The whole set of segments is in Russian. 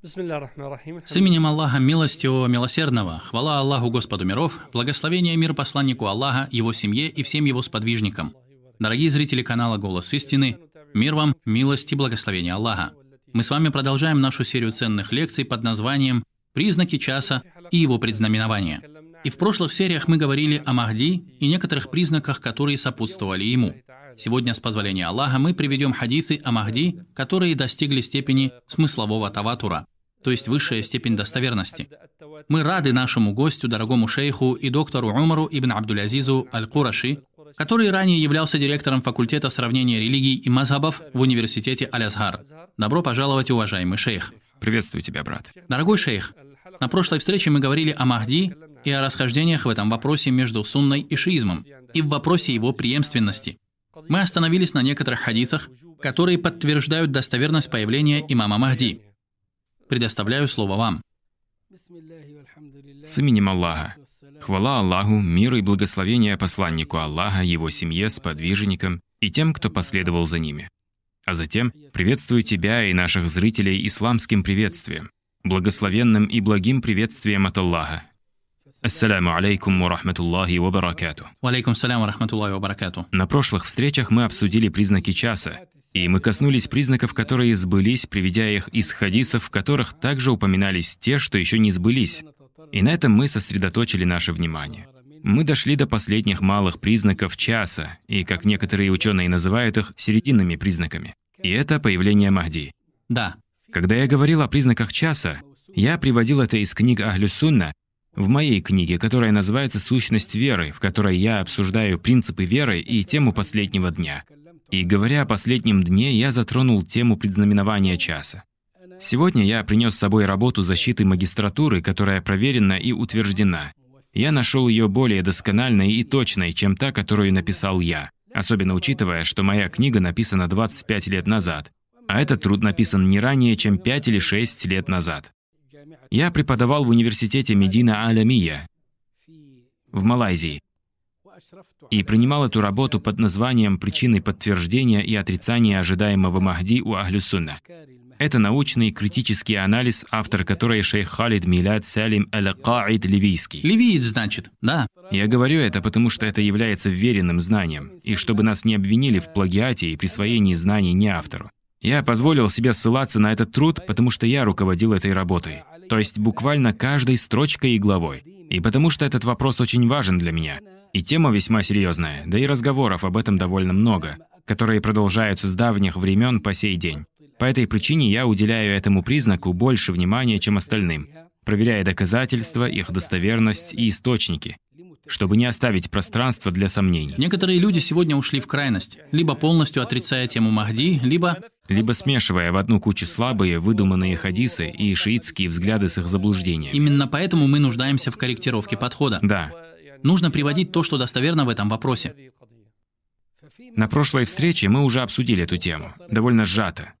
С именем Аллаха Милостивого Милосердного, хвала Аллаху Господу миров, благословение мир посланнику Аллаха, его семье и всем его сподвижникам. Дорогие зрители канала «Голос истины», мир вам, милость и благословение Аллаха. Мы с вами продолжаем нашу серию ценных лекций под названием «Признаки часа и его предзнаменования». И в прошлых сериях мы говорили о Махди и некоторых признаках, которые сопутствовали ему. Сегодня, с позволения Аллаха, мы приведем хадисы о Махди, которые достигли степени смыслового таватура, то есть высшая степень достоверности. Мы рады нашему гостю, дорогому шейху и доктору Умару ибн Абдулязизу Аль-Кураши, который ранее являлся директором факультета сравнения религий и мазхабов в университете Аль-Азхар. Добро пожаловать, уважаемый шейх. Приветствую тебя, брат. Дорогой шейх, на прошлой встрече мы говорили о Махди и о расхождениях в этом вопросе между сунной и шиизмом, и в вопросе его преемственности. Мы остановились на некоторых хадисах, которые подтверждают достоверность появления имама Махди. Предоставляю слово вам. С именем Аллаха. Хвала Аллаху, мир и благословение посланнику Аллаха, его семье, сподвижникам и тем, кто последовал за ними. А затем приветствую тебя и наших зрителей исламским приветствием, благословенным и благим приветствием от Аллаха, Ассаляму алейкум ва рахматуллахи ва баракату. Валейкум салям ва рахматуллахи ва баракату. На прошлых встречах мы обсудили признаки часа, и мы коснулись признаков, которые сбылись, приведя их из хадисов, в которых также упоминались те, что еще не сбылись. И на этом мы сосредоточили наше внимание. Мы дошли до последних малых признаков часа, и, как некоторые ученые называют их, серединными признаками. И это появление Махди. Да. Когда я говорил о признаках часа, я приводил это из книг Ахлю Сунна, в моей книге, которая называется «Сущность веры», в которой я обсуждаю принципы веры и тему последнего дня. И говоря о последнем дне, я затронул тему предзнаменования часа. Сегодня я принес с собой работу защиты магистратуры, которая проверена и утверждена. Я нашел ее более доскональной и точной, чем та, которую написал я, особенно учитывая, что моя книга написана 25 лет назад, а этот труд написан не ранее, чем 5 или 6 лет назад. Я преподавал в университете Медина Алямия в Малайзии и принимал эту работу под названием «Причины подтверждения и отрицания ожидаемого Махди у Ахлюсунна». Это научный критический анализ, автор которой шейх Халид Милад Салим Аль-Каид Ливийский. Ливиец, значит, да? Я говорю это, потому что это является веренным знанием, и чтобы нас не обвинили в плагиате и присвоении знаний не автору. Я позволил себе ссылаться на этот труд, потому что я руководил этой работой то есть буквально каждой строчкой и главой. И потому что этот вопрос очень важен для меня. И тема весьма серьезная, да и разговоров об этом довольно много, которые продолжаются с давних времен по сей день. По этой причине я уделяю этому признаку больше внимания, чем остальным, проверяя доказательства, их достоверность и источники, чтобы не оставить пространства для сомнений. Некоторые люди сегодня ушли в крайность, либо полностью отрицая тему Махди, либо либо смешивая в одну кучу слабые, выдуманные хадисы и шиитские взгляды с их заблуждением. Именно поэтому мы нуждаемся в корректировке подхода. Да. Нужно приводить то, что достоверно в этом вопросе. На прошлой встрече мы уже обсудили эту тему, довольно сжато.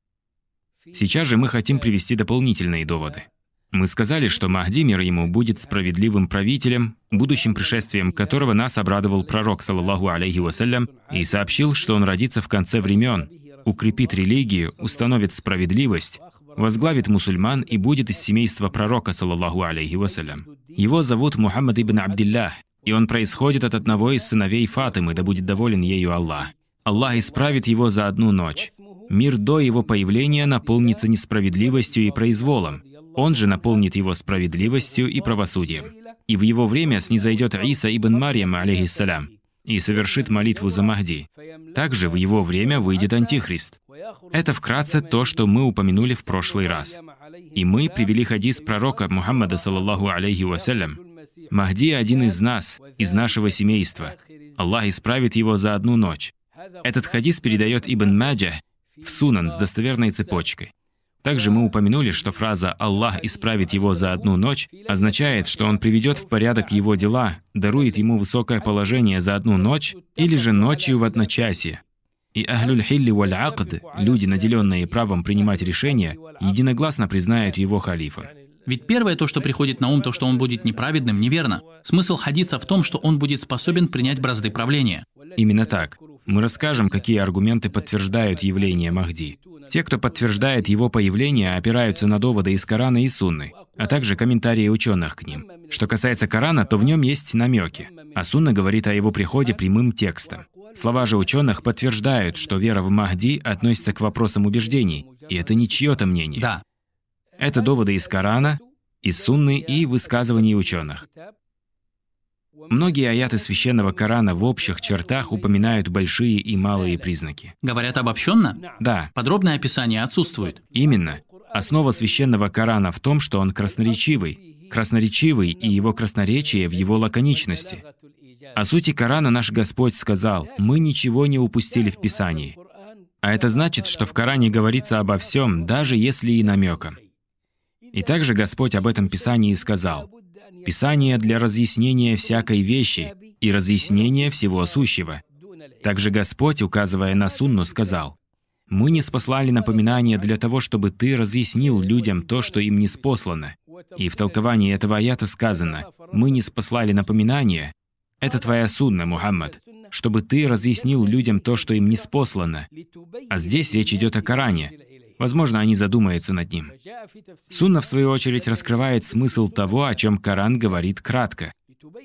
Сейчас же мы хотим привести дополнительные доводы. Мы сказали, что Махди, мир ему, будет справедливым правителем, будущим пришествием которого нас обрадовал пророк, саллаллаху алейхи вассалям, и сообщил, что он родится в конце времен, укрепит религию, установит справедливость, возглавит мусульман и будет из семейства пророка, саллаллаху алейхи вассалям. Его зовут Мухаммад ибн Абдиллах, и он происходит от одного из сыновей Фатимы, да будет доволен ею Аллах. Аллах исправит его за одну ночь. Мир до его появления наполнится несправедливостью и произволом. Он же наполнит его справедливостью и правосудием. И в его время снизойдет Иса ибн Марьям, алейхиссалям, и совершит молитву за Махди. Также в его время выйдет Антихрист. Это вкратце то, что мы упомянули в прошлый раз. И мы привели хадис пророка Мухаммада, саллаллаху алейхи вассалям. Махди один из нас, из нашего семейства. Аллах исправит его за одну ночь. Этот хадис передает Ибн Маджа в Сунан с достоверной цепочкой. Также мы упомянули, что фраза «Аллах исправит его за одну ночь» означает, что Он приведет в порядок его дела, дарует ему высокое положение за одну ночь или же ночью в одночасье. И Ахлюль Хилли Валь Акд, люди, наделенные правом принимать решения, единогласно признают его халифом. Ведь первое то, что приходит на ум, то, что он будет неправедным, неверно. Смысл хадиса в том, что он будет способен принять бразды правления. Именно так. Мы расскажем, какие аргументы подтверждают явление Махди. Те, кто подтверждает его появление, опираются на доводы из Корана и Сунны, а также комментарии ученых к ним. Что касается Корана, то в нем есть намеки, а Сунна говорит о его приходе прямым текстом. Слова же ученых подтверждают, что вера в Махди относится к вопросам убеждений, и это не чье-то мнение. Да. Это доводы из Корана, из Сунны и высказываний ученых. Многие аяты священного Корана в общих чертах упоминают большие и малые признаки. Говорят обобщенно? Да, Подробное описание отсутствует. именно. Основа священного Корана в том, что он красноречивый. Красноречивый и его красноречие в его лаконичности. О сути Корана наш Господь сказал, «Мы ничего не упустили в Писании». А это значит, что в Коране говорится обо всем, даже если и намеком. И также Господь об этом Писании сказал, «Писание для разъяснения всякой вещи и разъяснения всего сущего». Также Господь, указывая на Сунну, сказал, «Мы не спаслали напоминание для того, чтобы ты разъяснил людям то, что им не спослано». И в толковании этого аята сказано, «Мы не спаслали напоминание». Это твоя сунна, Мухаммад, чтобы ты разъяснил людям то, что им не спослано. А здесь речь идет о Коране. Возможно, они задумаются над ним. Сунна, в свою очередь, раскрывает смысл того, о чем Коран говорит кратко,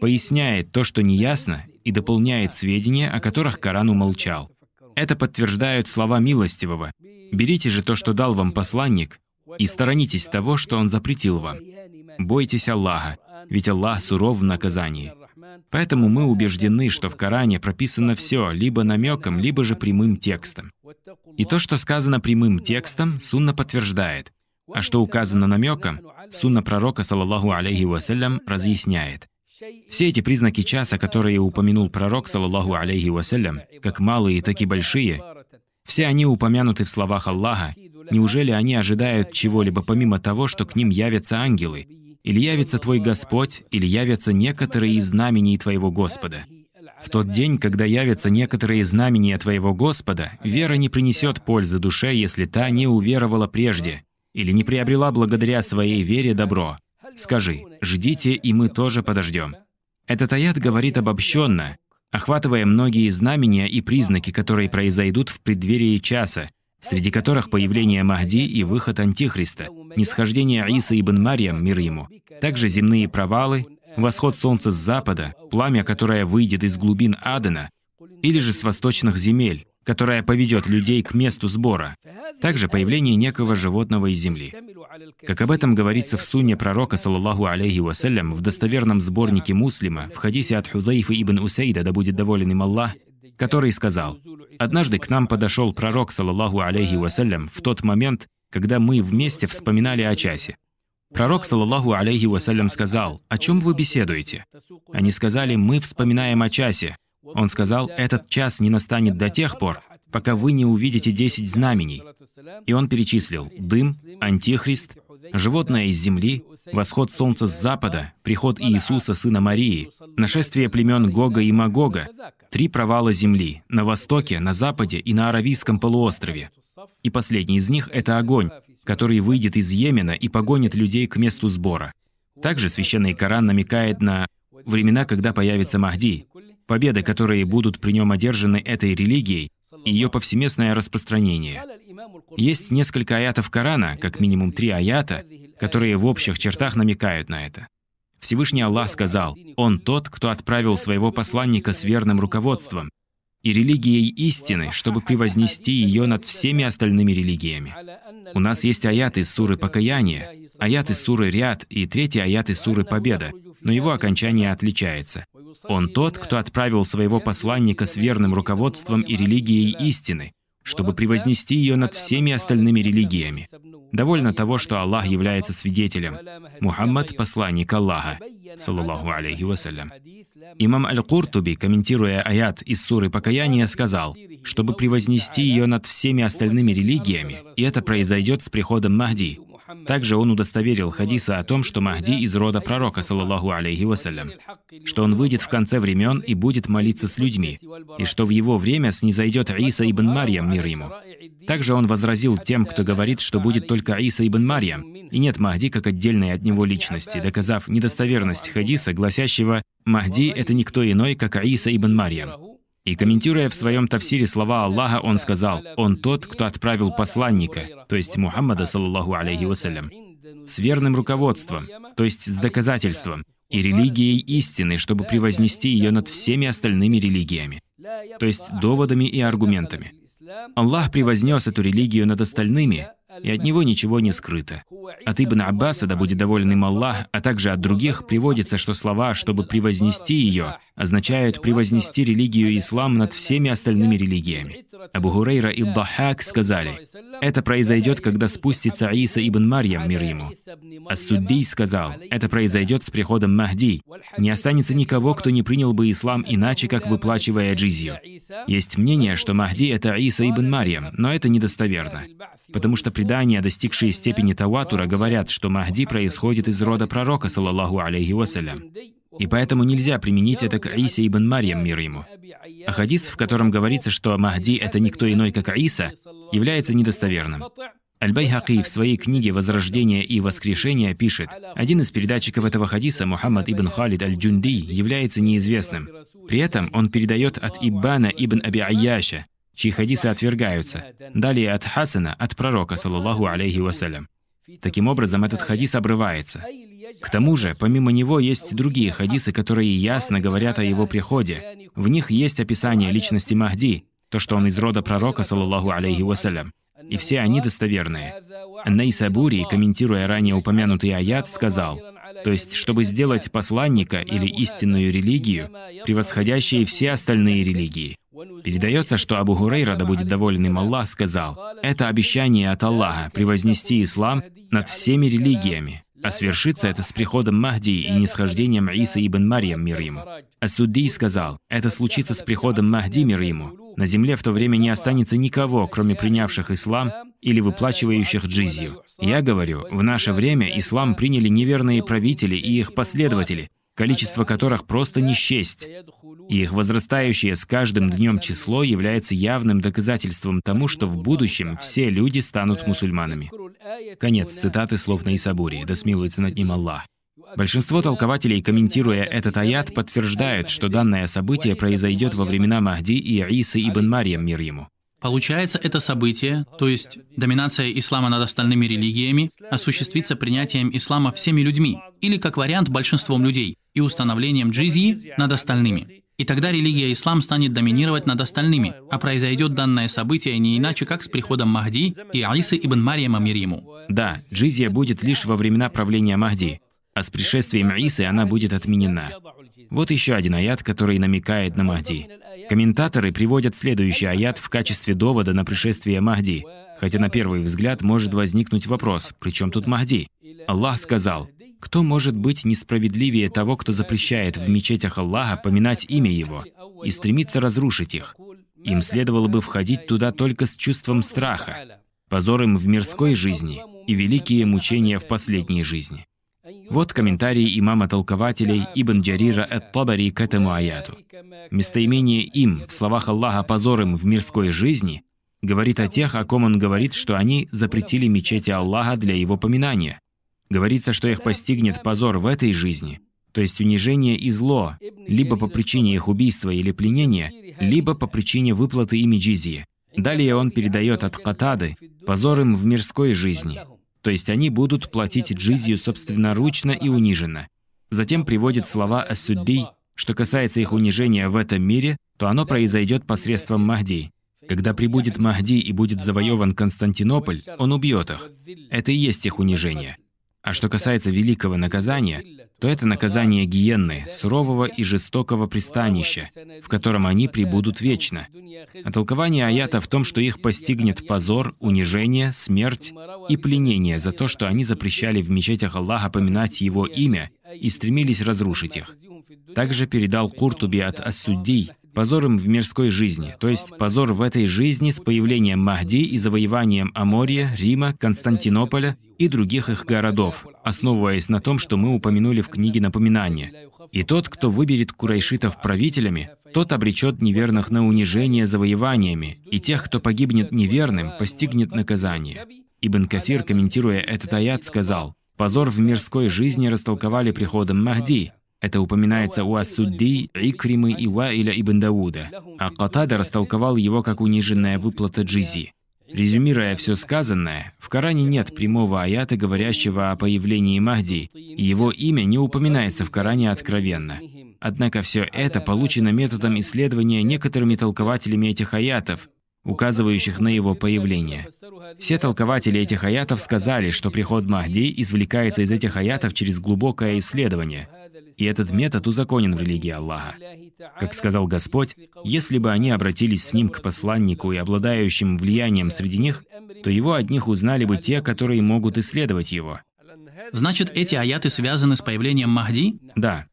поясняет то, что неясно, и дополняет сведения, о которых Коран умолчал. Это подтверждают слова милостивого. «Берите же то, что дал вам посланник, и сторонитесь того, что он запретил вам. Бойтесь Аллаха, ведь Аллах суров в наказании». Поэтому мы убеждены, что в Коране прописано все, либо намеком, либо же прямым текстом. И то, что сказано прямым текстом, Сунна подтверждает. А что указано намеком, Сунна пророка, саллаллаху алейхи вассалям, разъясняет. Все эти признаки часа, которые упомянул пророк, саллаллаху алейхи вассалям, как малые, так и большие, все они упомянуты в словах Аллаха. Неужели они ожидают чего-либо помимо того, что к ним явятся ангелы? Или явится твой Господь, или явятся некоторые из знамений твоего Господа? В тот день, когда явятся некоторые знамения твоего Господа, вера не принесет пользы душе, если та не уверовала прежде, или не приобрела благодаря своей вере добро. Скажи, ждите, и мы тоже подождем. Этот аят говорит обобщенно, охватывая многие знамения и признаки, которые произойдут в преддверии часа, среди которых появление Махди и выход Антихриста, нисхождение Иса ибн Марьям, мир ему, также земные провалы, восход солнца с запада, пламя, которое выйдет из глубин Адена, или же с восточных земель, которое поведет людей к месту сбора, также появление некого животного из земли. Как об этом говорится в сунне пророка, саллаллаху алейхи вассалям, в достоверном сборнике муслима, в хадисе от Худайфа ибн Усейда, да будет доволен им Аллах, который сказал, «Однажды к нам подошел пророк, саллаллаху алейхи вассалям, в тот момент, когда мы вместе вспоминали о часе. Пророк, саллаллаху алейхи вассалям, сказал, «О чем вы беседуете?» Они сказали, «Мы вспоминаем о часе». Он сказал, «Этот час не настанет до тех пор, пока вы не увидите десять знамений». И он перечислил дым, антихрист, животное из земли, восход солнца с запада, приход Иисуса, сына Марии, нашествие племен Гога и Магога, три провала земли на востоке, на западе и на Аравийском полуострове. И последний из них — это огонь, который выйдет из Йемена и погонит людей к месту сбора. Также священный Коран намекает на времена, когда появится Махди, победы, которые будут при нем одержаны этой религией, и ее повсеместное распространение. Есть несколько аятов Корана, как минимум три аята, которые в общих чертах намекают на это. Всевышний Аллах сказал, «Он тот, кто отправил своего посланника с верным руководством и религией истины, чтобы превознести ее над всеми остальными религиями». У нас есть аят из суры «Покаяние», аят из суры «Ряд» и третий аят из суры «Победа», но его окончание отличается. Он тот, кто отправил своего посланника с верным руководством и религией истины, чтобы превознести ее над всеми остальными религиями. Довольно того, что Аллах является свидетелем. Мухаммад — посланник Аллаха, саллаллаху алейхи вассалям. Имам Аль-Куртуби, комментируя аят из суры «Покаяние», сказал, чтобы превознести ее над всеми остальными религиями, и это произойдет с приходом Махди. Также он удостоверил хадиса о том, что Махди из рода пророка, саллаллаху алейхи вассалям, что он выйдет в конце времен и будет молиться с людьми, и что в его время снизойдет Иса ибн Марьям, мир ему. Также он возразил тем, кто говорит, что будет только Иса ибн Марьям, и нет Махди как отдельной от него личности, доказав недостоверность хадиса, гласящего «Махди — это никто иной, как Иса ибн Марьям». И комментируя в своем тафсире слова Аллаха, он сказал, «Он тот, кто отправил посланника, то есть Мухаммада, саллаллаху алейхи вассалям, с верным руководством, то есть с доказательством, и религией истины, чтобы превознести ее над всеми остальными религиями, то есть доводами и аргументами. Аллах превознес эту религию над остальными, и от него ничего не скрыто. От Ибн Аббаса, да будет доволен им Аллах, а также от других приводится, что слова «чтобы превознести ее» означают превознести религию ислам над всеми остальными религиями. Абу Хурейра и Дахак сказали, это произойдет, когда спустится Иса ибн Марьям, мир ему. Ас-Суддий сказал, это произойдет с приходом Махди. Не останется никого, кто не принял бы ислам иначе, как выплачивая джизью. Есть мнение, что Махди — это Иса ибн Марьям, но это недостоверно. Потому что предания, достигшие степени Таватура, говорят, что Махди происходит из рода пророка, саллаллаху алейхи вассалям. И поэтому нельзя применить это к Исе ибн Марьям, мир ему. А хадис, в котором говорится, что Махди — это никто иной, как Иса, является недостоверным. Аль-Байхаки в своей книге «Возрождение и воскрешение» пишет, один из передатчиков этого хадиса, Мухаммад ибн Халид аль-Джунди, является неизвестным. При этом он передает от Иббана ибн Аби Айяша, чьи хадисы отвергаются. Далее от Хасана, от пророка, саллаллаху алейхи вассалям. Таким образом, этот хадис обрывается. К тому же, помимо него есть другие хадисы, которые ясно говорят о его приходе. В них есть описание личности Махди, то, что он из рода пророка, саллаллаху алейхи вассалям. И все они достоверные. Найсабури, комментируя ранее упомянутый аят, сказал, то есть, чтобы сделать посланника или истинную религию, превосходящие все остальные религии. Передается, что Абу Хурейра, да будет доволен им Аллах, сказал, «Это обещание от Аллаха превознести ислам над всеми религиями, а свершится это с приходом Махди и нисхождением Иса ибн Марьям, мир ему». Ас-Судди сказал, «Это случится с приходом Махди, мир ему. На земле в то время не останется никого, кроме принявших ислам или выплачивающих джизью. Я говорю, в наше время ислам приняли неверные правители и их последователи, количество которых просто не счесть. И их возрастающее с каждым днем число является явным доказательством тому, что в будущем все люди станут мусульманами. Конец цитаты слов Наисабури, да смилуется над ним Аллах. Большинство толкователей, комментируя этот аят, подтверждают, что данное событие произойдет во времена Махди и Исы ибн Марьям, мир ему. Получается, это событие, то есть доминация ислама над остальными религиями, осуществится принятием ислама всеми людьми, или как вариант большинством людей, и установлением джизьи над остальными. И тогда религия ислам станет доминировать над остальными, а произойдет данное событие не иначе, как с приходом Махди и Аисы ибн Марьяма мир ему. Да, джизия будет лишь во времена правления Махди, а с пришествием Исы она будет отменена. Вот еще один аят, который намекает на Махди. Комментаторы приводят следующий аят в качестве довода на пришествие Махди, хотя на первый взгляд может возникнуть вопрос, при чем тут Махди? Аллах сказал, кто может быть несправедливее того, кто запрещает в мечетях Аллаха поминать имя Его и стремится разрушить их? Им следовало бы входить туда только с чувством страха, позором в мирской жизни и великие мучения в последней жизни. Вот комментарий имама-толкователей Ибн Джарира Эт-Табари к этому аяту. Местоимение «им» в словах Аллаха позором в мирской жизни говорит о тех, о ком он говорит, что они запретили мечети Аллаха для его поминания. Говорится, что их постигнет позор в этой жизни, то есть унижение и зло, либо по причине их убийства или пленения, либо по причине выплаты ими джизии. Далее он передает от Катады позор им в мирской жизни, то есть они будут платить джизию собственноручно и униженно. Затем приводит слова Ас-Суддий, что касается их унижения в этом мире, то оно произойдет посредством Махди. Когда прибудет Махди и будет завоеван Константинополь, он убьет их. Это и есть их унижение. А что касается великого наказания, то это наказание гиенны, сурового и жестокого пристанища, в котором они пребудут вечно. А толкование аята в том, что их постигнет позор, унижение, смерть и пленение за то, что они запрещали в мечетях Аллаха поминать Его имя и стремились разрушить их. Также передал Куртуби от Ас-Суддий, позором в мирской жизни, то есть позор в этой жизни с появлением Махди и завоеванием Амория, Рима, Константинополя и других их городов, основываясь на том, что мы упомянули в книге напоминания. И тот, кто выберет курайшитов правителями, тот обречет неверных на унижение завоеваниями, и тех, кто погибнет неверным, постигнет наказание. Ибн Кафир, комментируя этот аят, сказал, «Позор в мирской жизни растолковали приходом Махди, Это упоминается у Асудди, Икримы и Ваиля ибн Дауда, а Катада растолковал его как униженная выплата джизи. Резюмируя все сказанное, в Коране нет прямого аята, говорящего о появлении Махди, и его имя не упоминается в Коране откровенно. Однако все это получено методом исследования некоторыми толкователями этих аятов, указывающих на его появление. Все толкователи этих аятов сказали, что приход Махди извлекается из этих аятов через глубокое исследование – и этот метод узаконен в религии Аллаха. Как сказал Господь, если бы они обратились с ним к посланнику и обладающим влиянием среди них, то его от них узнали бы те, которые могут исследовать его. Значит, эти аяты связаны с появлением Махди? Да.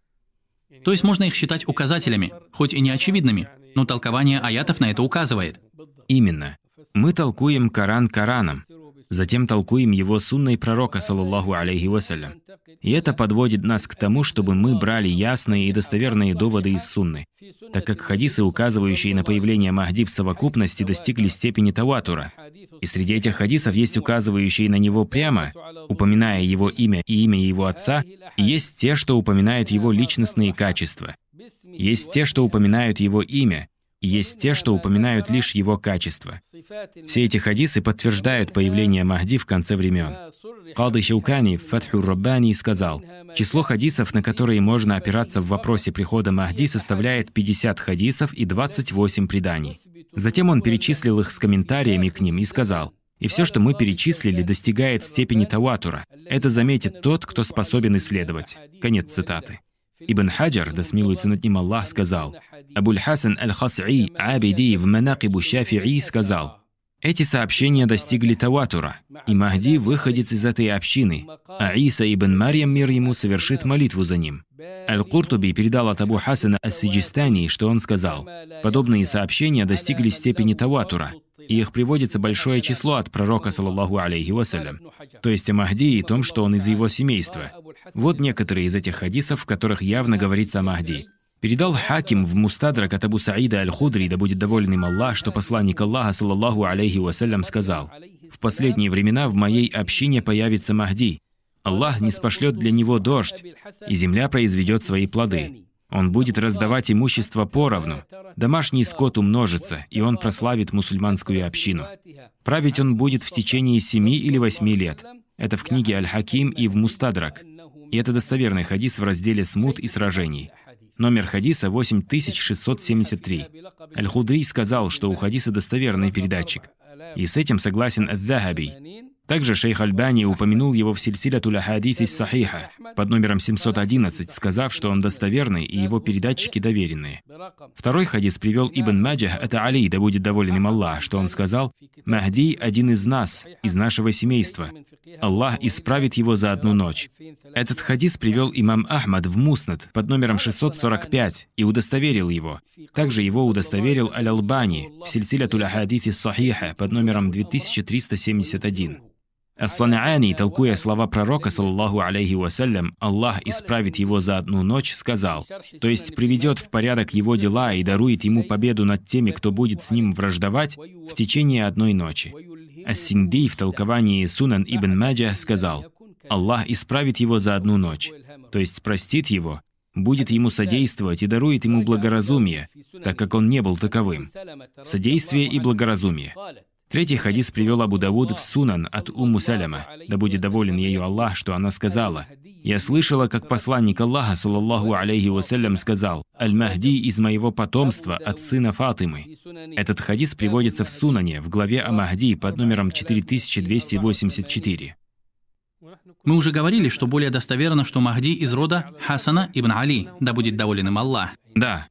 То есть можно их считать указателями, хоть и не очевидными, но толкование аятов на это указывает. Именно. Мы толкуем Коран Кораном, затем толкуем его сунной пророка, саллаллаху алейхи вассалям. И это подводит нас к тому, чтобы мы брали ясные и достоверные доводы из сунны, так как хадисы, указывающие на появление Махди в совокупности, достигли степени таватура. И среди этих хадисов есть указывающие на него прямо, упоминая его имя и имя его отца, и есть те, что упоминают его личностные качества. Есть те, что упоминают его имя, есть те, что упоминают лишь его качества. Все эти хадисы подтверждают появление Махди в конце времен. Кады Шаукани в Фатху Раббани сказал, число хадисов, на которые можно опираться в вопросе прихода Махди, составляет 50 хадисов и 28 преданий. Затем он перечислил их с комментариями к ним и сказал, и все, что мы перечислили, достигает степени таватура. Это заметит тот, кто способен исследовать. Конец цитаты. Ибн Хаджар, да смилуется над ним Аллах, сказал, Абуль Хасан аль-Хас'i Абиди в Манакибу Шафи'i сказал, эти сообщения достигли Таватура, и Махди выходец из этой общины, а Иса ибн Марьям, мир ему, совершит молитву за ним. Аль-Куртуби передал от Абу Хасана Ас-Сиджистани, что он сказал, подобные сообщения достигли степени Таватура, и их приводится большое число от пророка, саллаллаху алейхи вассалям, то есть о Махди и том, что он из его семейства. Вот некоторые из этих хадисов, в которых явно говорится о Махди. Передал Хаким в Мустадрак от Саида Аль-Худри, да будет доволен им Аллах, что посланник Аллаха, саллаллаху алейхи вассалям, сказал, «В последние времена в моей общине появится Махди. Аллах не спошлет для него дождь, и земля произведет свои плоды. Он будет раздавать имущество поровну. Домашний скот умножится, и он прославит мусульманскую общину. Править он будет в течение семи или восьми лет. Это в книге Аль-Хаким и в Мустадрак. И это достоверный хадис в разделе «Смут и сражений». Номер хадиса 8673. Аль-Худри сказал, что у хадиса достоверный передатчик. И с этим согласен Ад-Дахаби. Также шейх Альбани упомянул его в сильсилятуль хадис из Сахиха под номером 711, сказав, что он достоверный и его передатчики доверенные. Второй хадис привел Ибн Маджах, это Али, да будет доволен им Аллах, что он сказал, «Махди – один из нас, из нашего семейства. Аллах исправит его за одну ночь. Этот хадис привел имам Ахмад в Муснад под номером 645 и удостоверил его. Также его удостоверил Аль-Албани в Сильсилятуль Хадифи Сахиха под номером 2371. Ас-Санаани, толкуя слова пророка, саллаллаху алейхи вассалям, Аллах исправит его за одну ночь, сказал, то есть приведет в порядок его дела и дарует ему победу над теми, кто будет с ним враждовать, в течение одной ночи. Ас-Синдий в толковании Сунан ибн Маджа сказал, Аллах исправит его за одну ночь, то есть простит его, будет ему содействовать и дарует ему благоразумие, так как он не был таковым. Содействие и благоразумие. Третий хадис привел Абу Давуд в Сунан от Умму Саляма, да будет доволен ею Аллах, что она сказала. «Я слышала, как посланник Аллаха, саллаллаху алейхи вассалям, сказал, «Аль-Махди из моего потомства от сына Фатимы». Этот хадис приводится в Сунане, в главе о Махди под номером 4284. Мы уже говорили, что более достоверно, что Махди из рода Хасана ибн Али, да будет доволен им Аллах. Да,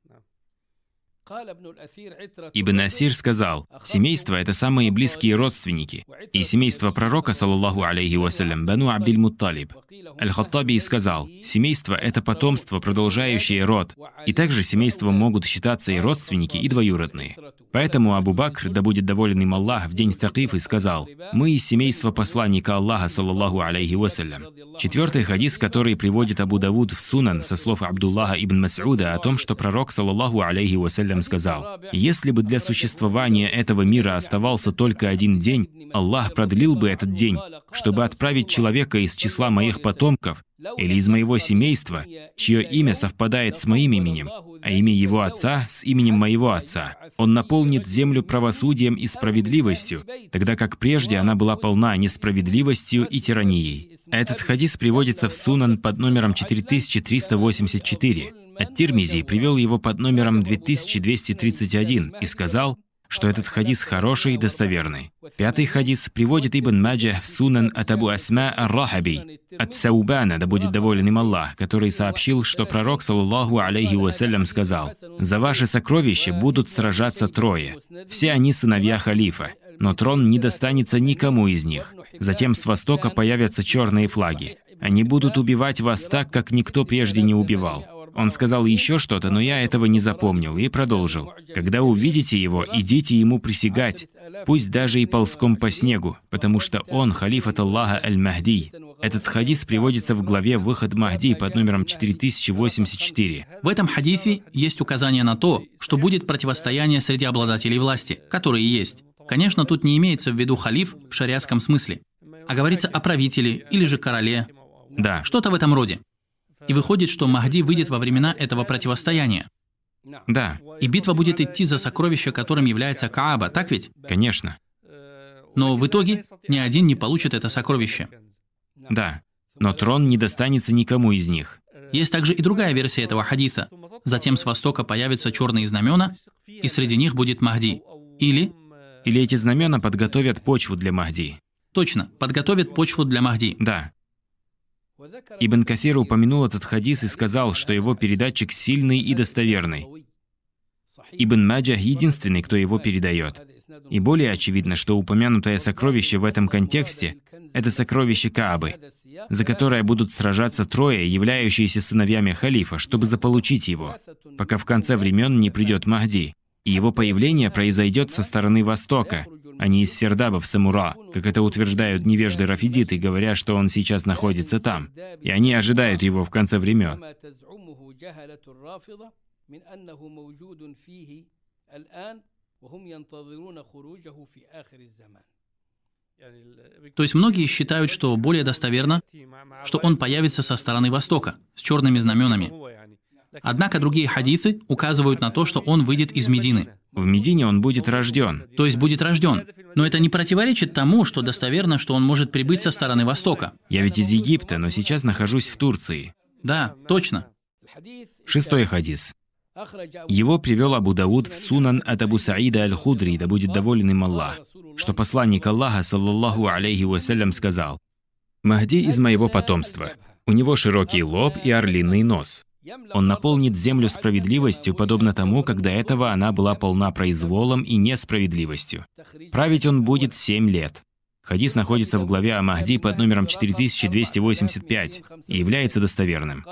Ибн Асир сказал, семейство — это самые близкие родственники, и семейство пророка, саллаллаху алейхи вассалям, Бану Абдиль Мутталиб. Аль-Хаттаби сказал, семейство — это потомство, продолжающее род, и также семейством могут считаться и родственники, и двоюродные. Поэтому Абу Бакр, да будет доволен им Аллах, в день Такифы сказал, «Мы из семейства посланника Аллаха, саллаллаху алейхи вассалям». Четвертый хадис, который приводит Абу Давуд в Сунан со слов Абдуллаха ибн Мас'уда о том, что пророк, саллаллаху алейхи вассалям, сказал, «Если бы для существования этого мира оставался только один день, Аллах продлил бы этот день, чтобы отправить человека из числа моих потомков или из моего семейства, чье имя совпадает с моим именем, а имя его отца с именем моего отца. Он наполнит землю правосудием и справедливостью, тогда как прежде она была полна несправедливостью и тиранией. Этот хадис приводится в Сунан под номером 4384. Ат-Тирмизи привел его под номером 2231 и сказал, что этот хадис хороший и достоверный. Пятый хадис приводит Ибн Маджа в Сунан от Абу Асма ар-Рахаби, от Саубана, да будет доволен им Аллах, который сообщил, что пророк, саллаллаху алейхи вассалям, сказал, «За ваши сокровища будут сражаться трое. Все они сыновья халифа, но трон не достанется никому из них. Затем с востока появятся черные флаги. Они будут убивать вас так, как никто прежде не убивал. Он сказал еще что-то, но я этого не запомнил и продолжил. Когда увидите его, идите ему присягать, пусть даже и ползком по снегу, потому что он халифат Аллаха Аль-Махди. Этот хадис приводится в главе «Выход Махди» под номером 4084. В этом хадисе есть указание на то, что будет противостояние среди обладателей власти, которые есть. Конечно, тут не имеется в виду халиф в шариатском смысле, а говорится о правителе или же короле. Да. Что-то в этом роде. И выходит, что Махди выйдет во времена этого противостояния. Да, И битва будет идти за сокровище, которым является Кааба, так ведь? конечно. Но в итоге ни один не получит это сокровище. Да. Но трон не достанется никому из них. Есть также и другая версия этого хадиса. Затем с востока появятся черные знамена, и среди них будет Махди. Или, Или эти знамена подготовят почву для Махди. точно, подготовят почву для Махди. Да. Ибн Касир упомянул этот хадис и сказал, что его передатчик сильный и достоверный. Ибн Маджа единственный, кто его передает. И более очевидно, что упомянутое сокровище в этом контексте – это сокровище Каабы, за которое будут сражаться трое, являющиеся сыновьями халифа, чтобы заполучить его, пока в конце времен не придет Махди. И его появление произойдет со стороны Востока, они не из Сердабов Самура, как это утверждают невежды Рафидиты, говоря, что он сейчас находится там, и они ожидают его в конце времен. То есть многие считают, что более достоверно, что он появится со стороны Востока, с черными знаменами. Однако другие хадисы указывают на то, что он выйдет из Медины. В Медине он будет рожден. То есть будет рожден. Но это не противоречит тому, что достоверно, что он может прибыть со стороны Востока. Я ведь из Египта, но сейчас нахожусь в Турции. Да, точно. Шестой хадис. Его привел Абу Дауд в Сунан от Абу Саида Аль-Худри, да будет доволен им Аллах, что посланник Аллаха, саллаллаху алейхи вассалям, сказал, «Махди из моего потомства, у него широкий лоб и орлиный нос. Он наполнит землю справедливостью, подобно тому, как до этого она была полна произволом и несправедливостью. Править он будет семь лет». Хадис находится в главе о Махди под номером 4285 и является достоверным.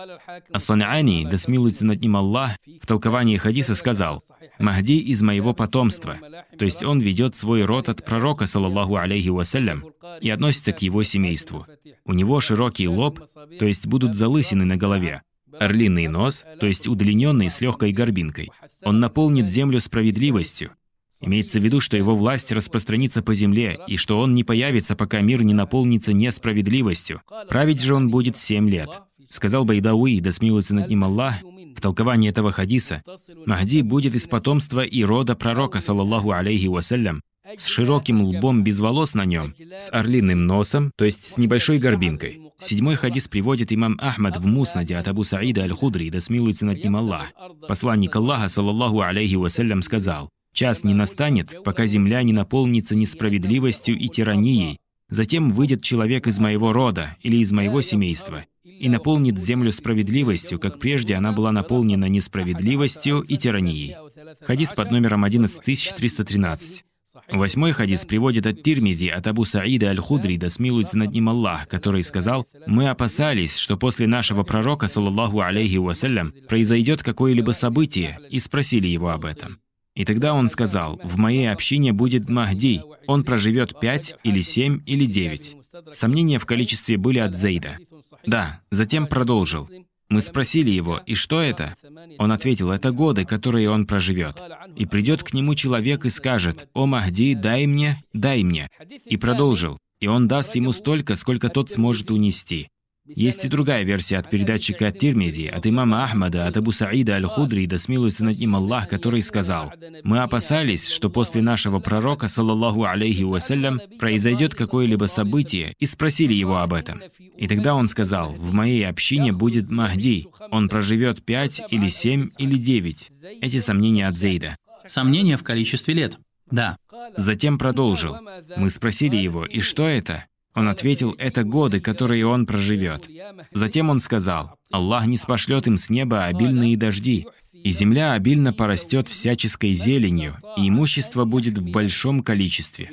Ас-Санаани, да смилуется над ним Аллах, в толковании хадиса сказал, «Махди из моего потомства», то есть он ведет свой род от пророка, саллаллаху алейхи вассалям, и относится к его семейству. У него широкий лоб, то есть будут залысины на голове, орлиный нос, то есть удлиненный с легкой горбинкой. Он наполнит землю справедливостью. Имеется в виду, что его власть распространится по земле, и что он не появится, пока мир не наполнится несправедливостью. Править же он будет семь лет. Сказал Байдауи, да смилуется над ним Аллах, в толковании этого хадиса, Махди будет из потомства и рода пророка, саллаллаху алейхи вассалям, с широким лбом без волос на нем, с орлиным носом, то есть с небольшой горбинкой. Седьмой хадис приводит имам Ахмад в Муснаде от Абу Саида Аль-Худри, да смилуется над ним Аллах. Посланник Аллаха, саллаллаху алейхи вассалям, сказал, «Час не настанет, пока земля не наполнится несправедливостью и тиранией. Затем выйдет человек из моего рода или из моего семейства и наполнит землю справедливостью, как прежде она была наполнена несправедливостью и тиранией». Хадис под номером 11313. Восьмой хадис приводит от Тирмиди, от Абу Саида Аль-Худри, да смилуется над ним Аллах, который сказал, «Мы опасались, что после нашего пророка, саллаллаху алейхи вассалям, произойдет какое-либо событие, и спросили его об этом. И тогда он сказал, «В моей общине будет Махди, он проживет пять или семь или девять». Сомнения в количестве были от Зейда. Да, затем продолжил. Мы спросили его, «И что это?» Он ответил, «Это годы, которые он проживет». И придет к нему человек и скажет, «О Махди, дай мне, дай мне». И продолжил, «И он даст ему столько, сколько тот сможет унести». Есть и другая версия от передатчика от Тирмиди, от имама Ахмада, от Абу Саида Аль-Худри, да смилуется над ним Аллах, который сказал, «Мы опасались, что после нашего пророка, саллаллаху алейхи вассалям, произойдет какое-либо событие, и спросили его об этом. И тогда он сказал, «В моей общине будет Махди, он проживет пять или семь или девять». Эти сомнения от Зейда. Сомнения в количестве лет. Да. Затем продолжил. Мы спросили его, «И что это?» Он ответил, это годы, которые он проживет. Затем он сказал, Аллах не спошлет им с неба обильные дожди, и земля обильно порастет всяческой зеленью, и имущество будет в большом количестве.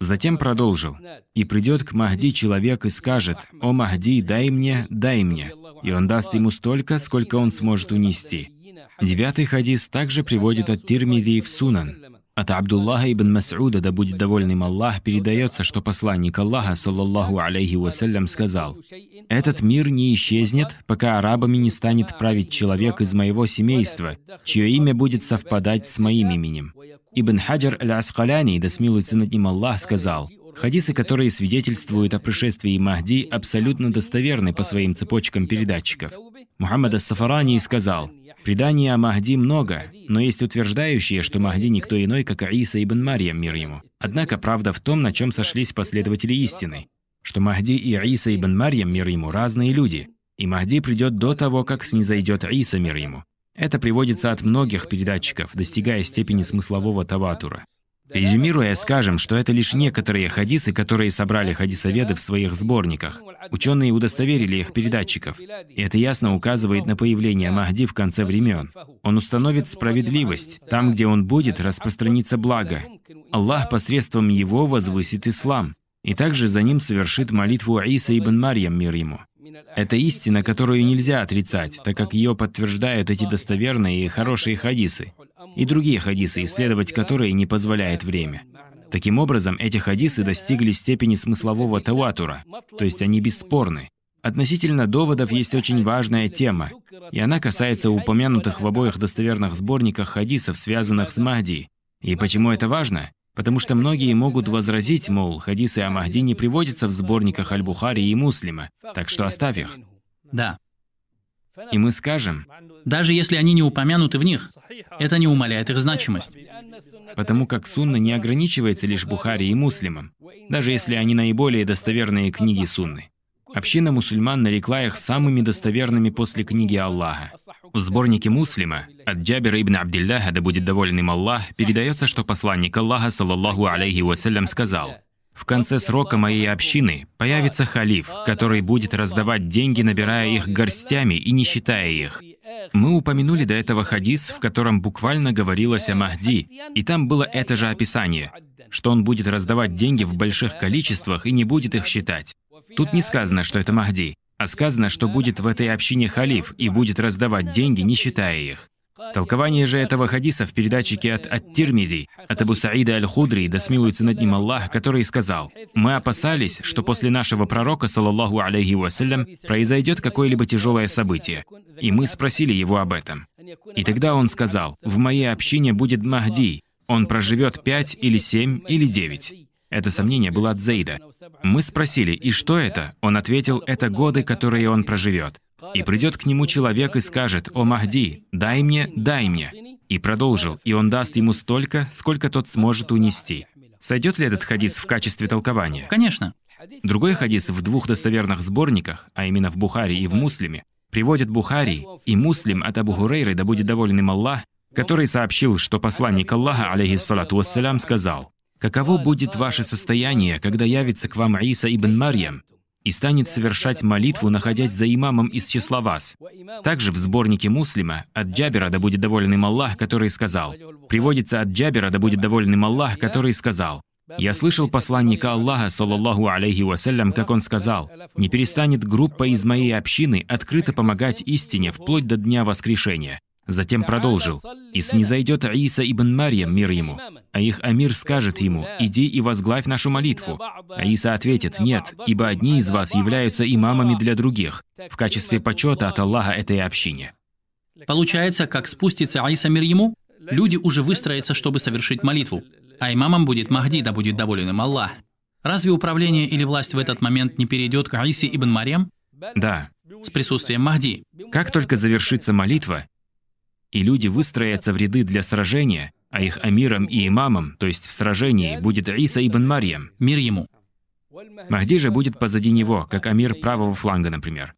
Затем продолжил, «И придет к Махди человек и скажет, «О Махди, дай мне, дай мне», и он даст ему столько, сколько он сможет унести». Девятый хадис также приводит от Тирмиди в Сунан. От Абдуллаха ибн Мас'уда, да будет довольным Аллах, передается, что посланник Аллаха, саллаллаху алейхи вассалям, сказал, «Этот мир не исчезнет, пока арабами не станет править человек из моего семейства, чье имя будет совпадать с моим именем». Ибн Хаджар аль-Аскаляни, да смилуется над ним Аллах, сказал, Хадисы, которые свидетельствуют о пришествии Махди, абсолютно достоверны по своим цепочкам передатчиков. Мухаммад ас-Сафарани сказал, Преданий о Махди много, но есть утверждающие, что Махди никто иной, как Аиса ибн Марьям, мир ему. Однако правда в том, на чем сошлись последователи истины, что Махди и Аиса ибн Марьям, мир ему, разные люди, и Махди придет до того, как снизойдет Аиса, мир ему. Это приводится от многих передатчиков, достигая степени смыслового таватура. Резюмируя, скажем, что это лишь некоторые хадисы, которые собрали хадисоведы в своих сборниках. Ученые удостоверили их передатчиков. И это ясно указывает на появление Махди в конце времен. Он установит справедливость. Там, где он будет, распространится благо. Аллах посредством его возвысит ислам. И также за ним совершит молитву Иса ибн Марьям, мир ему. Это истина, которую нельзя отрицать, так как ее подтверждают эти достоверные и хорошие хадисы и другие хадисы, исследовать которые не позволяет время. Таким образом, эти хадисы достигли степени смыслового таватура, то есть они бесспорны. Относительно доводов есть очень важная тема, и она касается упомянутых в обоих достоверных сборниках хадисов, связанных с Махди. И почему это важно? Потому что многие могут возразить, мол, хадисы о Махди не приводятся в сборниках Аль-Бухари и Муслима, так что оставь их. Да. И мы скажем, даже если они не упомянуты в них, это не умаляет их значимость. Потому как сунна не ограничивается лишь Бухари и Муслимом, даже если они наиболее достоверные книги сунны. Община мусульман нарекла их самыми достоверными после книги Аллаха. В сборнике Муслима от Джабира ибн Абдилляха, да будет доволен им Аллах, передается, что посланник Аллаха, саллаллаху алейхи вассалям, сказал, в конце срока моей общины появится халиф, который будет раздавать деньги, набирая их горстями и не считая их. Мы упомянули до этого хадис, в котором буквально говорилось о Махди, и там было это же описание, что он будет раздавать деньги в больших количествах и не будет их считать. Тут не сказано, что это Махди, а сказано, что будет в этой общине халиф и будет раздавать деньги, не считая их. Толкование же этого хадиса в передатчике от Ат-Тирмиди, от Абу Саида Аль-Худри, да смилуется над ним Аллах, который сказал, «Мы опасались, что после нашего пророка, саллаллаху алейхи вассалям, произойдет какое-либо тяжелое событие, и мы спросили его об этом. И тогда он сказал, «В моей общине будет Махди, он проживет пять или семь или девять». Это сомнение было от Зейда. Мы спросили, «И что это?» Он ответил, «Это годы, которые он проживет». И придет к нему человек и скажет, «О Махди, дай мне, дай мне». И продолжил, и он даст ему столько, сколько тот сможет унести. Сойдет ли этот хадис в качестве толкования? Конечно. Другой хадис в двух достоверных сборниках, а именно в Бухари и в Муслиме, приводит Бухари и Муслим от Абу Хурейры, да будет доволен им Аллах, который сообщил, что посланник Аллаха, алейхиссалату вассалям, сказал, «Каково будет ваше состояние, когда явится к вам Иса ибн Марьям, и станет совершать молитву, находясь за имамом из числа вас. Также в сборнике Муслима от Джабера, да будет доволен им Аллах, который сказал, приводится от Джабера, да будет доволен им Аллах, который сказал, «Я слышал посланника Аллаха, саллаллаху алейхи вассалям, как он сказал, «Не перестанет группа из моей общины открыто помогать истине вплоть до дня воскрешения». Затем продолжил, «И снизойдет Иса ибн Марьям, мир ему, а их амир скажет ему, «Иди и возглавь нашу молитву». А Иса ответит, «Нет, ибо одни из вас являются имамами для других, в качестве почета от Аллаха этой общине». Получается, как спустится Аиса мир ему, люди уже выстроятся, чтобы совершить молитву, а имамом будет Махди, да будет доволен им Аллах. Разве управление или власть в этот момент не перейдет к Аисе ибн Марьям? Да, с присутствием Махди. как только завершится молитва, и люди выстроятся в ряды для сражения, а их амиром и имамом, то есть в сражении, будет Иса ибн Марьям, Мир ему. Махди же будет позади него, как амир правого фланга, например.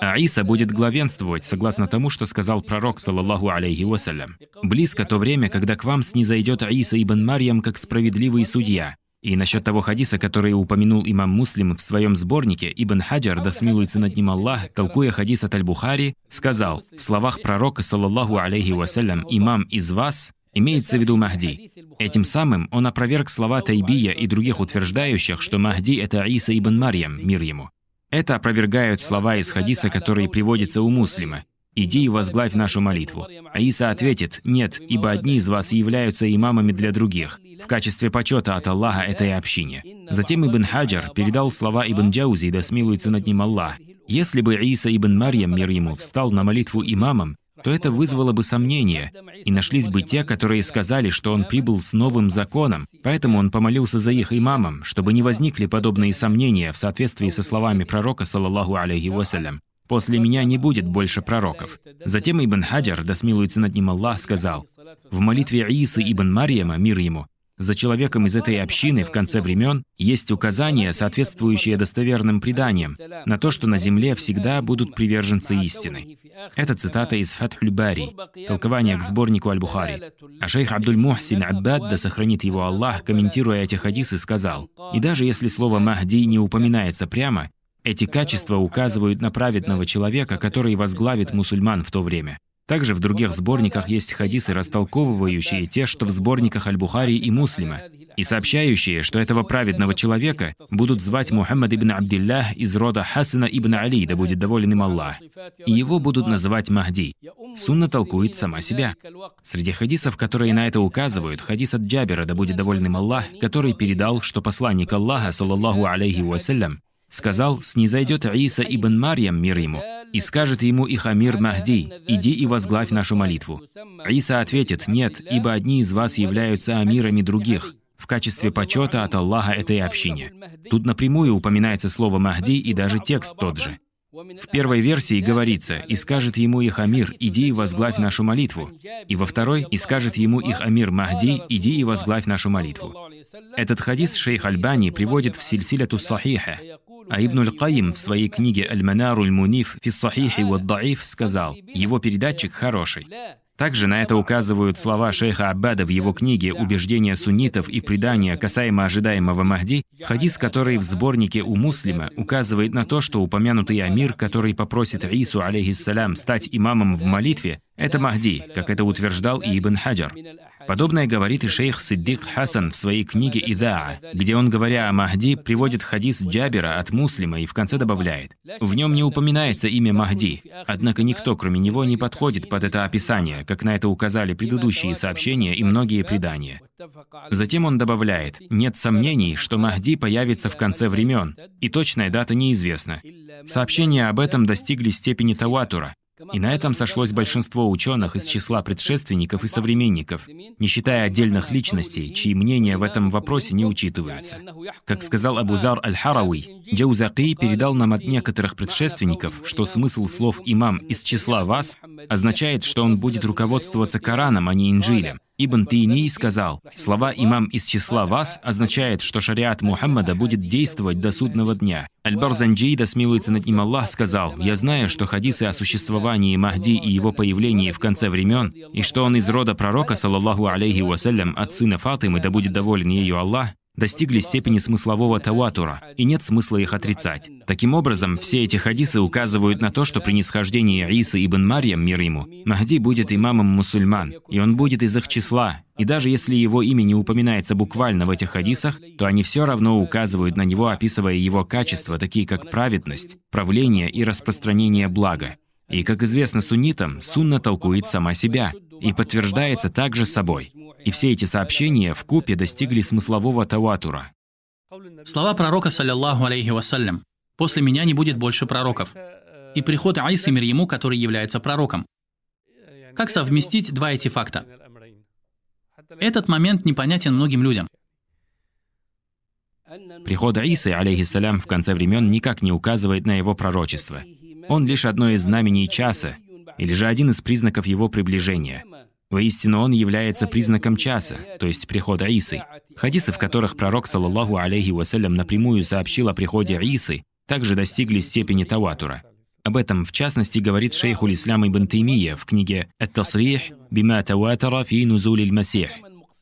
А Иса будет главенствовать, согласно тому, что сказал пророк, саллаллаху алейхи вассалям. «Близко то время, когда к вам снизойдет Иса ибн Марьям как справедливый судья». И насчет того хадиса, который упомянул имам Муслим в своем сборнике, Ибн Хаджар, да смилуется над ним Аллах, толкуя хадис от Аль-Бухари, сказал, в словах пророка, саллаллаху алейхи вассалям, «Имам из вас» имеется в виду Махди. Этим самым он опроверг слова Тайбия и других утверждающих, что Махди — это Иса ибн Марьям, мир ему. Это опровергают слова из хадиса, которые приводятся у муслима. «Иди и возглавь нашу молитву». А Иса ответит, «Нет, ибо одни из вас являются имамами для других, в качестве почета от Аллаха этой общине». Затем Ибн Хаджар передал слова Ибн Джаузи, да смилуется над ним Аллах. Если бы Иса ибн Марьям, мир ему, встал на молитву имамом, то это вызвало бы сомнения, и нашлись бы те, которые сказали, что он прибыл с новым законом, поэтому он помолился за их имамом, чтобы не возникли подобные сомнения в соответствии со словами пророка, саллаллаху алейхи вассалям. «После меня не будет больше пророков». Затем Ибн Хаджар, да смилуется над ним Аллах, сказал, «В молитве Иисы ибн Марьяма, мир ему, за человеком из этой общины в конце времен есть указания, соответствующие достоверным преданиям, на то, что на земле всегда будут приверженцы истины. Это цитата из Фатхуль Бари, толкование к сборнику Аль-Бухари. А шейх Абдуль Мухсин Аббад, да сохранит его Аллах, комментируя эти хадисы, сказал, «И даже если слово «Махди» не упоминается прямо, эти качества указывают на праведного человека, который возглавит мусульман в то время. Также в других сборниках есть хадисы, растолковывающие те, что в сборниках Аль-Бухари и Муслима, и сообщающие, что этого праведного человека будут звать Мухаммад ибн Абдиллах из рода Хасана ибн Али, да будет доволен им Аллах. И его будут называть Махди. Сунна толкует сама себя. Среди хадисов, которые на это указывают, хадис от Джабера, да будет доволен им Аллах, который передал, что посланник Аллаха, саллаллаху алейхи вассалям, сказал, «Снизойдет Иса ибн Марьям, мир ему, и скажет ему их Амир Махди, иди и возглавь нашу молитву». Иса ответит, «Нет, ибо одни из вас являются амирами других, в качестве почета от Аллаха этой общине». Тут напрямую упоминается слово «Махди» и даже текст тот же. В первой версии говорится «И скажет ему их Амир, иди и возглавь нашу молитву». И во второй «И скажет ему их Амир Махди, иди и возглавь нашу молитву». Этот хадис шейх Альбани приводит в Сильсиляту Сахиха, а Ибн Аль-Каим в своей книге «Аль-Манару Аль-Муниф фи Сахихи ва Даиф» сказал, его передатчик хороший. Также на это указывают слова шейха Аббада в его книге «Убеждения суннитов и предания касаемо ожидаемого Махди», хадис, который в сборнике у Муслима указывает на то, что упомянутый Амир, который попросит Ису, алейхиссалям, стать имамом в молитве, это Махди, как это утверждал и Ибн Хаджар. Подобное говорит и шейх Сиддик Хасан в своей книге «Идаа», где он, говоря о Махди, приводит хадис Джабера от Муслима и в конце добавляет, в нем не упоминается имя Махди, однако никто, кроме него, не подходит под это описание, как на это указали предыдущие сообщения и многие предания. Затем он добавляет, нет сомнений, что Махди появится в конце времен, и точная дата неизвестна. Сообщения об этом достигли степени таватура, и на этом сошлось большинство ученых из числа предшественников и современников, не считая отдельных личностей, чьи мнения в этом вопросе не учитываются. Как сказал Абузар Аль-Харауи, Джаузаки передал нам от некоторых предшественников, что смысл слов «имам» из числа «вас» означает, что он будет руководствоваться Кораном, а не Инжилем. Ибн Тайни сказал, слова «имам» из числа «вас» означает, что шариат Мухаммада будет действовать до судного дня. Аль-Барзанджи, да смилуется над ним Аллах, сказал, «Я знаю, что хадисы о существовании Махди и его появлении в конце времен, и что он из рода пророка, саллаллаху алейхи вассалям, от сына Фатимы, да будет доволен ею Аллах, достигли степени смыслового таватура, и нет смысла их отрицать. Таким образом, все эти хадисы указывают на то, что при нисхождении Исы ибн Марьям, мир ему, Махди будет имамом мусульман, и он будет из их числа, и даже если его имя не упоминается буквально в этих хадисах, то они все равно указывают на него, описывая его качества, такие как праведность, правление и распространение блага. И, как известно суннитам, сунна толкует сама себя и подтверждается также собой. И все эти сообщения в купе достигли смыслового таватура. Слова пророка, саллиллаху алейхи вассалям, «После меня не будет больше пророков». И приход Айсы мир ему, который является пророком. Как совместить два эти факта? Этот момент непонятен многим людям. Приход Исы, алейхиссалям, в конце времен никак не указывает на его пророчество. Он лишь одно из знамений часа, или же один из признаков его приближения. Воистину, он является признаком часа, то есть прихода Исы. Хадисы, в которых пророк, саллаллаху алейхи вассалям, напрямую сообщил о приходе Исы, также достигли степени таватура. Об этом, в частности, говорит шейх Ислам ибн Таймия в книге «Ат-Тасрих бима таватара фи нузулиль масих».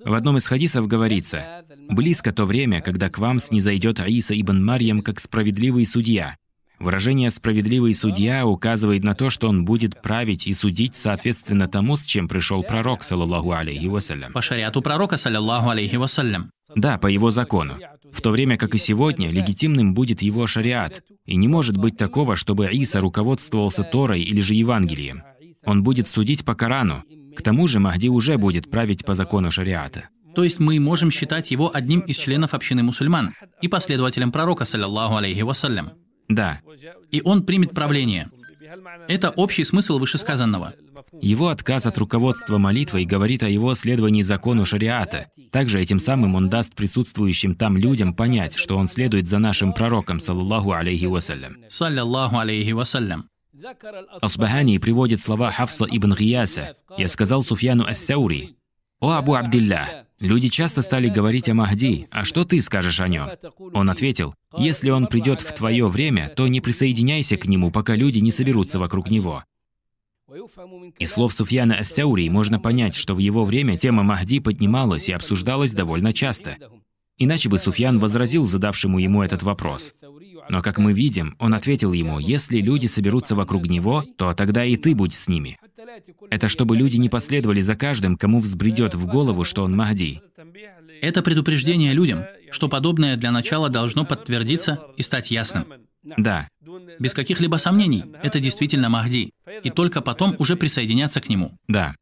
В одном из хадисов говорится «Близко то время, когда к вам снизойдет Аиса ибн Марьям как справедливый судья, Выражение «справедливый судья» указывает на то, что он будет править и судить соответственно тому, с чем пришел пророк, саллаллаху алейхи вассалям. По шариату пророка, саллаллаху алейхи вассалям. Да, по его закону. В то время как и сегодня, легитимным будет его шариат. И не может быть такого, чтобы Иса руководствовался Торой или же Евангелием. Он будет судить по Корану. К тому же Махди уже будет править по закону шариата. То есть мы можем считать его одним из членов общины мусульман и последователем пророка, саллаллаху алейхи вассалям. Да. И он примет правление. Это общий смысл вышесказанного. Его отказ от руководства молитвой говорит о его следовании закону шариата. Также этим самым он даст присутствующим там людям понять, что он следует за нашим пророком, саллаллаху алейхи вассалям. Саллаллаху алейхи вассалям. Асбахани приводит слова Хафса ибн Гияса. «Я сказал Суфьяну Ас-Саури, «О Абу Абдилля, люди часто стали говорить о Махди, а что ты скажешь о нем?» Он ответил, «Если он придет в твое время, то не присоединяйся к нему, пока люди не соберутся вокруг него». Из слов Суфьяна Ас-Саури можно понять, что в его время тема Махди поднималась и обсуждалась довольно часто. Иначе бы Суфьян возразил задавшему ему этот вопрос. Но, как мы видим, он ответил ему, если люди соберутся вокруг него, то тогда и ты будь с ними. Это чтобы люди не последовали за каждым, кому взбредет в голову, что он Махди. Это предупреждение людям, что подобное для начала должно подтвердиться и стать ясным. Да. Без каких-либо сомнений, это действительно Махди, и только потом уже присоединяться к нему. Да.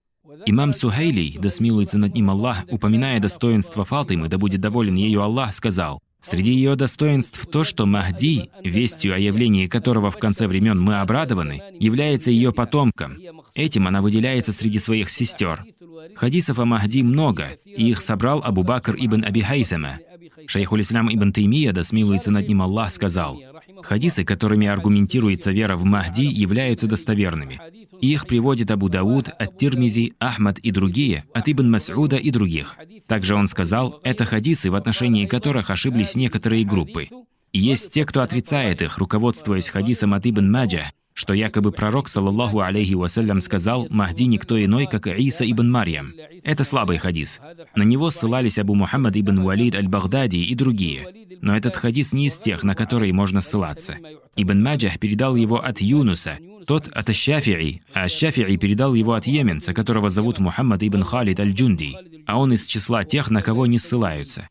Имам Сухайли, да смилуется над ним Аллах, упоминая достоинство Фатимы, да будет доволен ею Аллах, сказал, Среди ее достоинств то, что Махди, вестью о явлении которого в конце времен мы обрадованы, является ее потомком. Этим она выделяется среди своих сестер. Хадисов о Махди много, и их собрал Абу Бакр ибн Аби Хайсама. Шейхуль Ислам ибн Таймия, да смилуется над ним Аллах, сказал, Хадисы, которыми аргументируется вера в Махди, являются достоверными. Их приводит Абу Дауд, Ат-Тирмизи, Ахмад и другие, от Ибн Мас'уда и других. Также он сказал, это хадисы, в отношении которых ошиблись некоторые группы. И есть те, кто отрицает их, руководствуясь хадисом от Ибн Маджа, что якобы пророк, صلى الله عليه وسلم, сказал «Махди никто иной, как Иса ибн Марьям». Это слабый хадис. На него ссылались Абу Мухаммад ибн Валид аль-Багдади и другие. Но этот хадис не из тех, на которые можно ссылаться. Ибн Маджах передал его от Юнуса, тот от Аш-Шафи'и, а Аш-Шафи'и передал его от Йеменца, которого зовут Мухаммад ибн Халид аль-Джунди, а он из числа тех, на кого не ссылаются.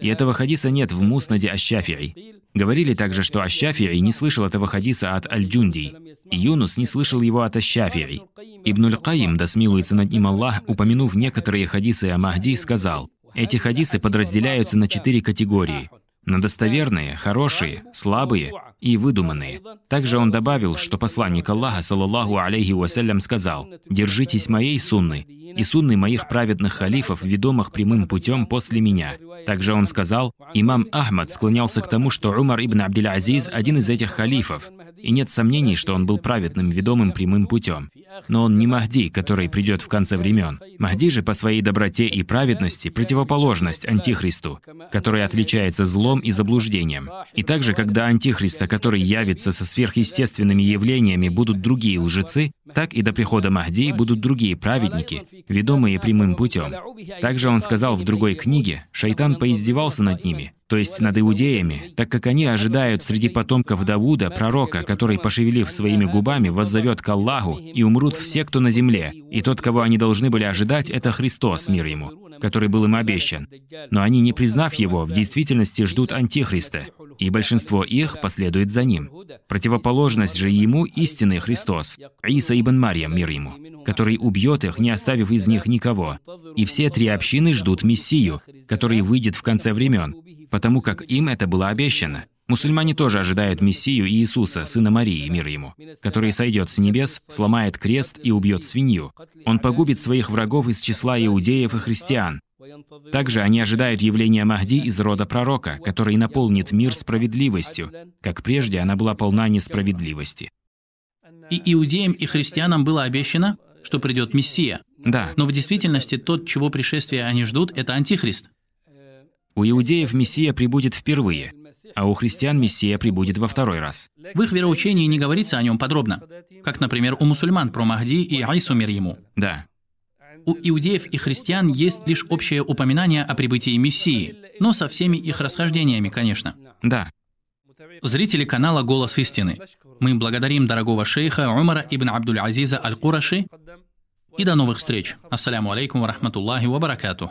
И этого хадиса нет в Муснаде Аш-Шафи'и. Говорили также, что Аш-Шафи'и не слышал этого хадиса от Аль-Джунди, и Юнус не слышал его от Аш-Шафи'i. Ибн Аль-Каим, да смилуется над ним Аллах, упомянув некоторые хадисы о Махди, сказал, эти хадисы подразделяются на четыре категории – на достоверные, хорошие, слабые и выдуманные. Также он добавил, что посланник Аллаха, саллаллаху алейхи вассалям, сказал, «Держитесь моей сунны и сунны моих праведных халифов, ведомых прямым путем после меня». Также он сказал, имам Ахмад склонялся к тому, что Умар ибн Абдул-Азиз – один из этих халифов, и нет сомнений, что он был праведным, ведомым прямым путем. Но он не Махди, который придет в конце времен. Махди же по своей доброте и праведности противоположность Антихристу, который отличается злом и заблуждением. И также, когда Антихриста, который явится со сверхъестественными явлениями, будут другие лжецы, так и до прихода Махди будут другие праведники, ведомые прямым путем. Также он сказал в другой книге, шайтан поиздевался над ними, то есть над иудеями, так как они ожидают среди потомков Давуда пророка, который, пошевелив своими губами, воззовет к Аллаху, и умрут все, кто на земле. И тот, кого они должны были ожидать, это Христос, мир ему, который был им обещан. Но они, не признав его, в действительности ждут Антихриста, и большинство их последует за ним. Противоположность же ему истинный Христос, Иса ибн Марьям, мир ему, который убьет их, не оставив из них никого. И все три общины ждут Мессию, который выйдет в конце времен, потому как им это было обещано. Мусульмане тоже ожидают Мессию Иисуса, сына Марии, мир ему, который сойдет с небес, сломает крест и убьет свинью. Он погубит своих врагов из числа иудеев и христиан. Также они ожидают явления Махди из рода пророка, который наполнит мир справедливостью, как прежде она была полна несправедливости. И иудеям и христианам было обещано, что придет Мессия. Да, Но в действительности тот, чего пришествия они ждут, это Антихрист. У иудеев Мессия прибудет впервые, а у христиан Мессия прибудет во второй раз. В их вероучении не говорится о нем подробно, как, например, у мусульман про Махди и Айсу мир ему. Да, У иудеев и христиан есть лишь общее упоминание о прибытии Мессии, но со всеми их расхождениями, конечно. да. Зрители канала «Голос истины», мы благодарим дорогого шейха Умара ибн Абдуль-Азиза Аль-Кураши и до новых встреч. Ассаляму алейкум ва рахматуллахи ва баракатух.